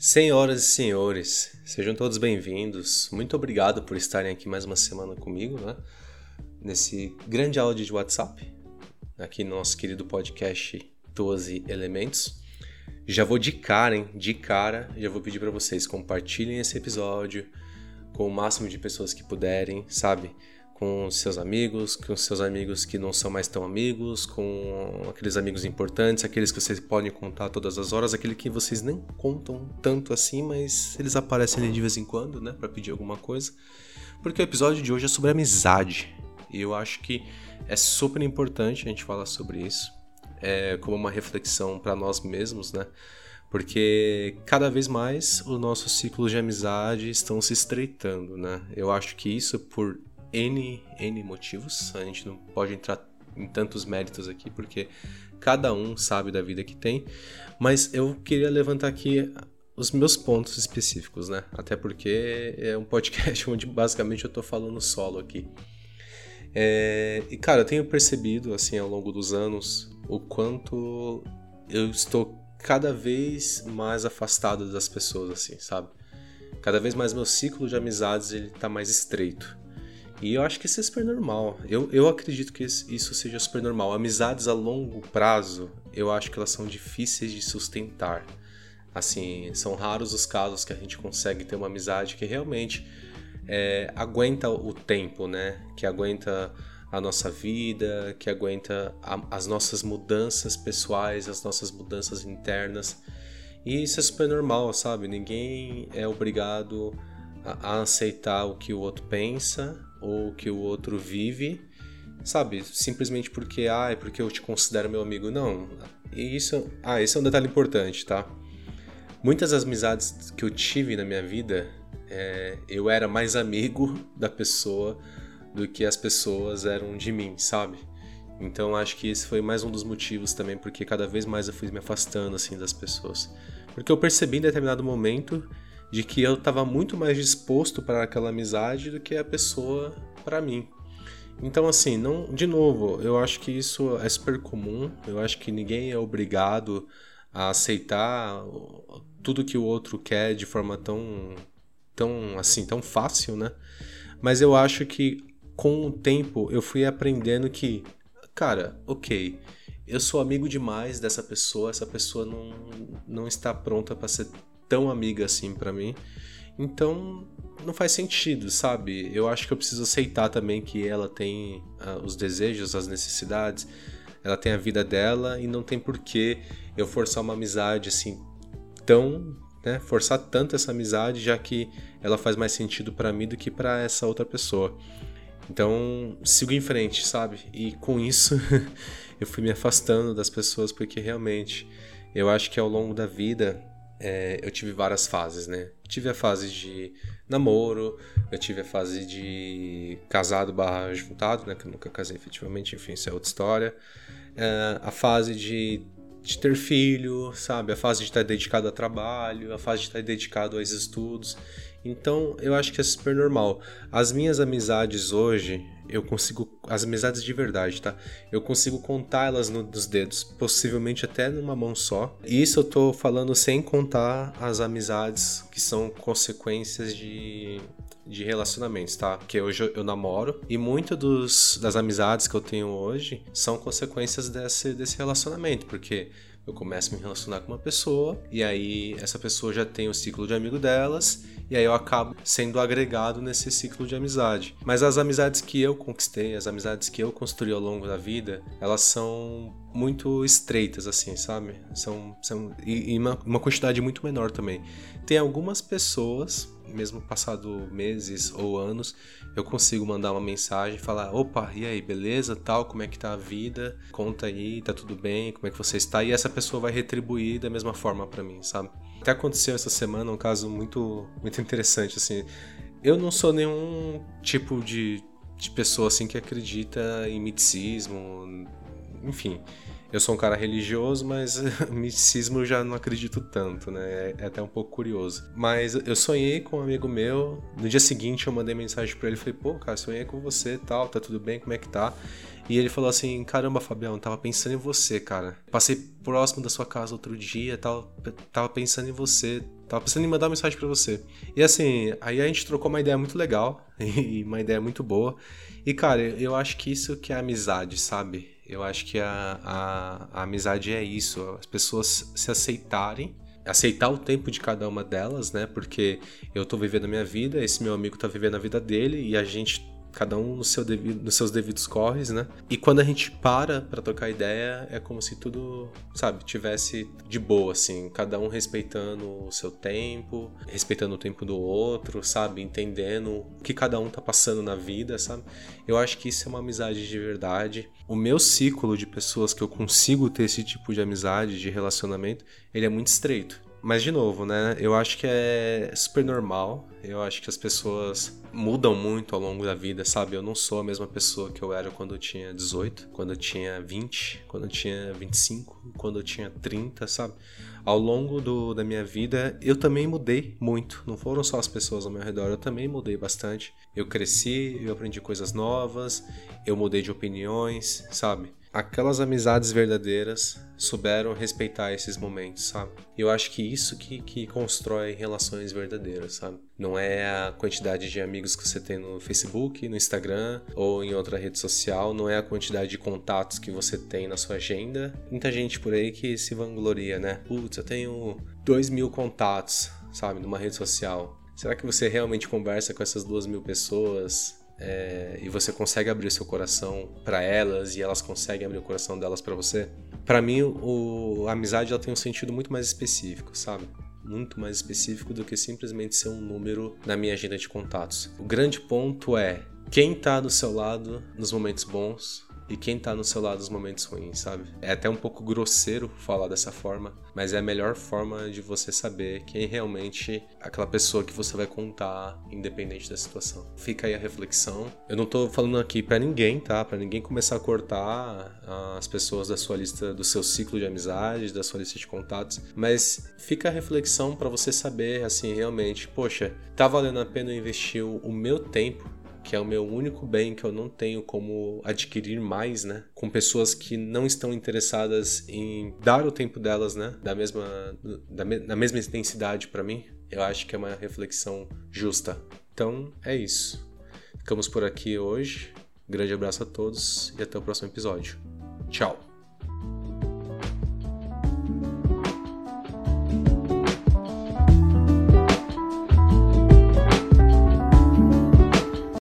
Senhoras e senhores, sejam todos bem-vindos. Muito obrigado por estarem aqui mais uma semana comigo, né? Nesse grande áudio de WhatsApp, aqui no nosso querido podcast 12 Elementos. Já vou de cara, hein? De cara, já vou pedir para vocês compartilhem esse episódio com o máximo de pessoas que puderem, sabe? Com seus amigos, com seus amigos que não são mais tão amigos, com aqueles amigos importantes, aqueles que vocês podem contar todas as horas, aquele que vocês nem contam tanto assim, mas eles aparecem ali de vez em quando, né, para pedir alguma coisa. Porque o episódio de hoje é sobre amizade. E eu acho que é super importante a gente falar sobre isso, é como uma reflexão para nós mesmos, né? Porque cada vez mais os nossos ciclos de amizade estão se estreitando, né? Eu acho que isso por N, N motivos. A gente não pode entrar em tantos méritos aqui, porque cada um sabe da vida que tem. Mas eu queria levantar aqui os meus pontos específicos, né? Até porque é um podcast onde basicamente eu tô falando solo aqui. É, e cara, eu tenho percebido, assim, ao longo dos anos, o quanto eu estou cada vez mais afastado das pessoas, assim, sabe? Cada vez mais meu ciclo de amizades ele tá mais estreito. E eu acho que isso é super normal. Eu, eu acredito que isso seja super normal. Amizades a longo prazo, eu acho que elas são difíceis de sustentar. Assim, são raros os casos que a gente consegue ter uma amizade que realmente é, aguenta o tempo, né? Que aguenta a nossa vida, que aguenta a, as nossas mudanças pessoais, as nossas mudanças internas. E isso é super normal, sabe? Ninguém é obrigado a, aceitar o que o outro pensa ou que o outro vive, sabe? Simplesmente porque, ah, é porque eu te considero meu amigo. Não. E isso, ah, esse é um detalhe importante, tá? Muitas das amizades que eu tive na minha vida, é, eu era mais amigo da pessoa do que as pessoas eram de mim, sabe? Então acho que esse foi mais um dos motivos também, porque cada vez mais eu fui me afastando assim das pessoas. Porque eu percebi em determinado momento de que eu estava muito mais disposto para aquela amizade do que a pessoa para mim. Então, assim, não, de novo, eu acho que isso é super comum. Eu acho que ninguém é obrigado a aceitar tudo que o outro quer de forma tão, tão assim, tão fácil, né? Mas eu acho que com o tempo eu fui aprendendo que, cara, ok, eu sou amigo demais dessa pessoa, essa pessoa não, não está pronta para ser tão amiga assim para mim. Então, não faz sentido, sabe? Eu acho que eu preciso aceitar também que ela tem uh, os desejos, as necessidades, ela tem a vida dela e não tem por que eu forçar uma amizade assim tão, né, forçar tanto essa amizade, já que ela faz mais sentido para mim do que para essa outra pessoa. Então, sigo em frente, sabe? E com isso, eu fui me afastando das pessoas porque realmente eu acho que ao longo da vida é, eu tive várias fases, né? Tive a fase de namoro, eu tive a fase de casado barra juntado, né? Que eu nunca casei efetivamente, enfim, isso é outra história. É, a fase de, de ter filho, sabe? A fase de estar dedicado a trabalho, a fase de estar dedicado aos estudos. Então, eu acho que é super normal. As minhas amizades hoje, eu consigo. As amizades de verdade, tá? Eu consigo no, nos dedos, possivelmente até numa mão só. E isso eu tô falando sem contar as amizades que são consequências de, de relacionamentos, tá? Porque hoje eu namoro e muito dos, das amizades que eu tenho hoje são consequências desse, desse relacionamento, porque eu começo a me relacionar com uma pessoa e aí essa pessoa já tem o ciclo de amigo delas e aí eu acabo sendo agregado nesse ciclo de amizade. Mas as amizades que eu conquistei, as amizades que eu construí ao longo da vida, elas são muito estreitas, assim, sabe? São, são e, e uma, uma quantidade muito menor também. Tem algumas pessoas, mesmo passado meses ou anos, eu consigo mandar uma mensagem e falar: opa, e aí, beleza? Tal, como é que tá a vida? Conta aí, tá tudo bem? Como é que você está? E essa pessoa vai retribuir da mesma forma para mim, sabe? Até aconteceu essa semana um caso muito, muito interessante, assim. Eu não sou nenhum tipo de, de pessoa assim que acredita em miticismo, enfim. Eu sou um cara religioso, mas misticismo eu já não acredito tanto, né? É, é até um pouco curioso. Mas eu sonhei com um amigo meu. No dia seguinte eu mandei mensagem para ele falei: "Pô, cara, sonhei com você, tal, tá tudo bem? Como é que tá?" E ele falou assim: Caramba, Fabião, tava pensando em você, cara. Passei próximo da sua casa outro dia, tava, tava pensando em você. Tava pensando em mandar uma mensagem para você. E assim, aí a gente trocou uma ideia muito legal e uma ideia muito boa. E cara, eu acho que isso que é amizade, sabe? Eu acho que a, a, a amizade é isso, as pessoas se aceitarem aceitar o tempo de cada uma delas, né? Porque eu tô vivendo a minha vida, esse meu amigo tá vivendo a vida dele e a gente cada um no seu devido, nos seus devidos corres, né? E quando a gente para para trocar ideia, é como se tudo, sabe, tivesse de boa, assim, cada um respeitando o seu tempo, respeitando o tempo do outro, sabe, entendendo o que cada um tá passando na vida, sabe? Eu acho que isso é uma amizade de verdade. O meu ciclo de pessoas que eu consigo ter esse tipo de amizade, de relacionamento, ele é muito estreito. Mas, de novo, né? Eu acho que é super normal. Eu acho que as pessoas mudam muito ao longo da vida, sabe? Eu não sou a mesma pessoa que eu era quando eu tinha 18, quando eu tinha 20, quando eu tinha 25, quando eu tinha 30, sabe? Ao longo do, da minha vida, eu também mudei muito. Não foram só as pessoas ao meu redor, eu também mudei bastante. Eu cresci, eu aprendi coisas novas, eu mudei de opiniões, sabe? Aquelas amizades verdadeiras souberam respeitar esses momentos, sabe? Eu acho que isso que, que constrói relações verdadeiras, sabe? Não é a quantidade de amigos que você tem no Facebook, no Instagram ou em outra rede social, não é a quantidade de contatos que você tem na sua agenda. Muita gente por aí que se vangloria, né? Putz, eu tenho dois mil contatos, sabe, numa rede social. Será que você realmente conversa com essas duas mil pessoas? É, e você consegue abrir seu coração para elas e elas conseguem abrir o coração delas para você, para mim o, a amizade ela tem um sentido muito mais específico, sabe? Muito mais específico do que simplesmente ser um número na minha agenda de contatos. O grande ponto é quem tá do seu lado nos momentos bons e quem tá no seu lado nos momentos ruins, sabe? É até um pouco grosseiro falar dessa forma, mas é a melhor forma de você saber quem realmente é aquela pessoa que você vai contar, independente da situação. Fica aí a reflexão. Eu não tô falando aqui para ninguém, tá? Para ninguém começar a cortar as pessoas da sua lista, do seu ciclo de amizades, da sua lista de contatos, mas fica a reflexão para você saber, assim, realmente, poxa, tá valendo a pena investir o meu tempo que é o meu único bem que eu não tenho como adquirir mais, né? Com pessoas que não estão interessadas em dar o tempo delas, né? Da mesma, da, da mesma intensidade para mim. Eu acho que é uma reflexão justa. Então é isso. Ficamos por aqui hoje. Grande abraço a todos e até o próximo episódio. Tchau.